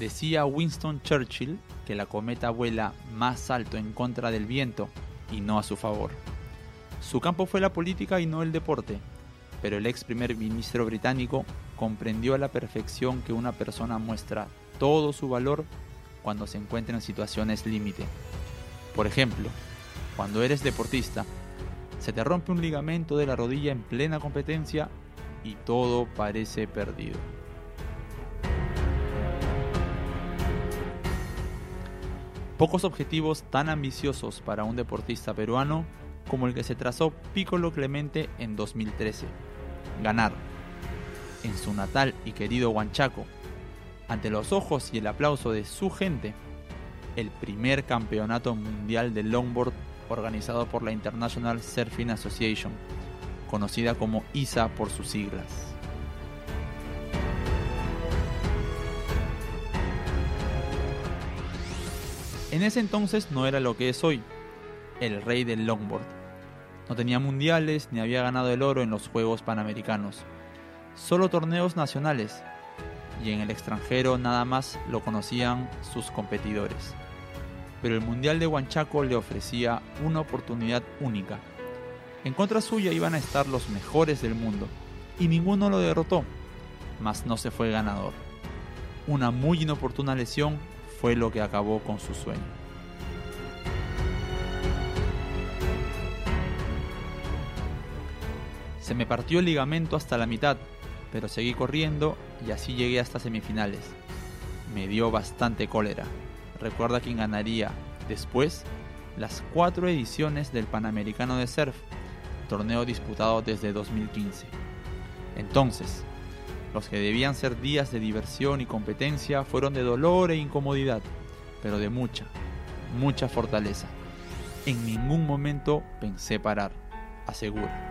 Decía Winston Churchill que la cometa vuela más alto en contra del viento y no a su favor. Su campo fue la política y no el deporte, pero el ex primer ministro británico comprendió a la perfección que una persona muestra todo su valor cuando se encuentra en situaciones límite. Por ejemplo, cuando eres deportista, se te rompe un ligamento de la rodilla en plena competencia y todo parece perdido. Pocos objetivos tan ambiciosos para un deportista peruano como el que se trazó Piccolo Clemente en 2013. Ganar. En su natal y querido Huanchaco, ante los ojos y el aplauso de su gente, el primer campeonato mundial de longboard organizado por la International Surfing Association, conocida como ISA por sus siglas. En ese entonces no era lo que es hoy, el rey del longboard. No tenía mundiales ni había ganado el oro en los Juegos Panamericanos. Solo torneos nacionales. Y en el extranjero nada más lo conocían sus competidores. Pero el Mundial de Huanchaco le ofrecía una oportunidad única. En contra suya iban a estar los mejores del mundo, y ninguno lo derrotó, mas no se fue ganador. Una muy inoportuna lesión fue lo que acabó con su sueño. Se me partió el ligamento hasta la mitad, pero seguí corriendo y así llegué hasta semifinales. Me dio bastante cólera. Recuerda quién ganaría después las cuatro ediciones del Panamericano de Surf, torneo disputado desde 2015. Entonces, los que debían ser días de diversión y competencia fueron de dolor e incomodidad, pero de mucha, mucha fortaleza. En ningún momento pensé parar, asegura.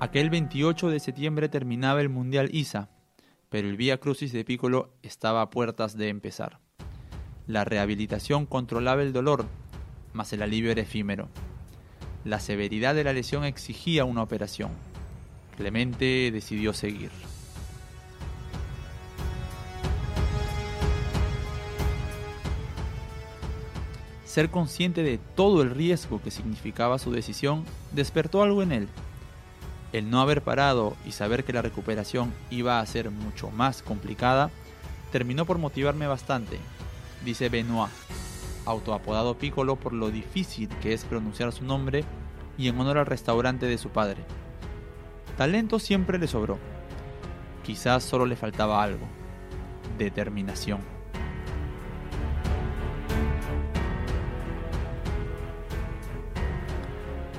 Aquel 28 de septiembre terminaba el Mundial ISA, pero el Vía Crucis de Piccolo estaba a puertas de empezar. La rehabilitación controlaba el dolor, mas el alivio era efímero. La severidad de la lesión exigía una operación. Clemente decidió seguir. Ser consciente de todo el riesgo que significaba su decisión despertó algo en él. El no haber parado y saber que la recuperación iba a ser mucho más complicada terminó por motivarme bastante, dice Benoit, autoapodado Piccolo por lo difícil que es pronunciar su nombre y en honor al restaurante de su padre. Talento siempre le sobró. Quizás solo le faltaba algo. Determinación.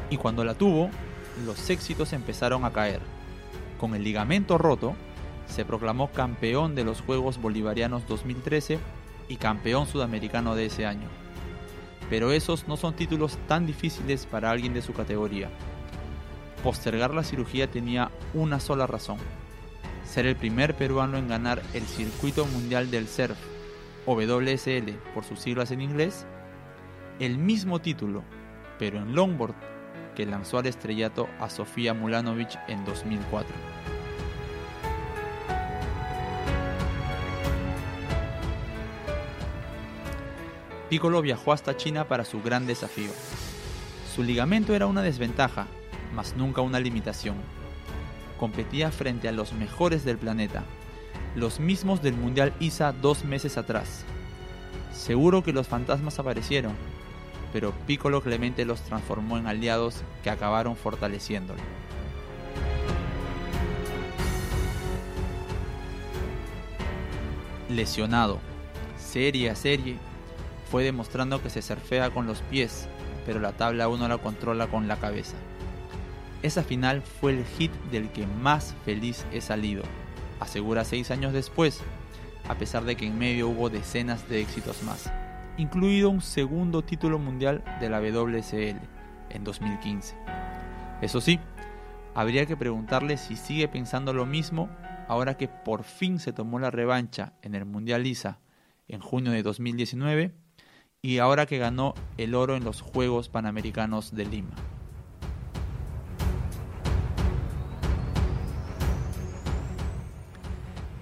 Y cuando la tuvo, los éxitos empezaron a caer. Con el ligamento roto, se proclamó campeón de los Juegos Bolivarianos 2013 y campeón sudamericano de ese año. Pero esos no son títulos tan difíciles para alguien de su categoría. Postergar la cirugía tenía una sola razón, ser el primer peruano en ganar el Circuito Mundial del Surf, o WSL por sus siglas en inglés, el mismo título, pero en longboard, que lanzó al estrellato a Sofía Mulanovic en 2004. Piccolo viajó hasta China para su gran desafío. Su ligamento era una desventaja, mas nunca una limitación. Competía frente a los mejores del planeta, los mismos del Mundial ISA dos meses atrás. Seguro que los fantasmas aparecieron, pero Piccolo Clemente los transformó en aliados que acabaron fortaleciéndolo. Lesionado, serie a serie, fue demostrando que se surfea con los pies, pero la tabla uno la controla con la cabeza. Esa final fue el hit del que más feliz he salido, asegura seis años después, a pesar de que en medio hubo decenas de éxitos más, incluido un segundo título mundial de la WSL en 2015. Eso sí, habría que preguntarle si sigue pensando lo mismo ahora que por fin se tomó la revancha en el Mundial ISA en junio de 2019 y ahora que ganó el oro en los Juegos Panamericanos de Lima.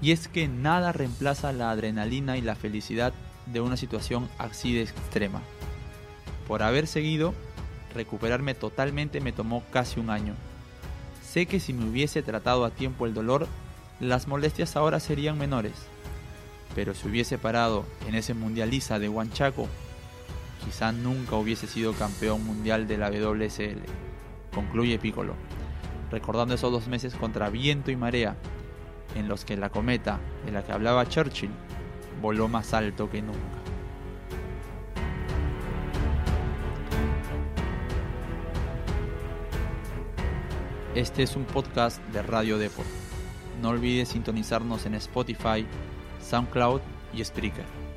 Y es que nada reemplaza la adrenalina y la felicidad de una situación así de extrema. Por haber seguido, recuperarme totalmente me tomó casi un año. Sé que si me hubiese tratado a tiempo el dolor, las molestias ahora serían menores. Pero si hubiese parado en ese mundializa de Huanchaco quizá nunca hubiese sido campeón mundial de la WSL. Concluye Piccolo, recordando esos dos meses contra viento y marea, en los que la cometa de la que hablaba Churchill voló más alto que nunca. Este es un podcast de Radio Deport. No olvides sintonizarnos en Spotify, SoundCloud y Spreaker.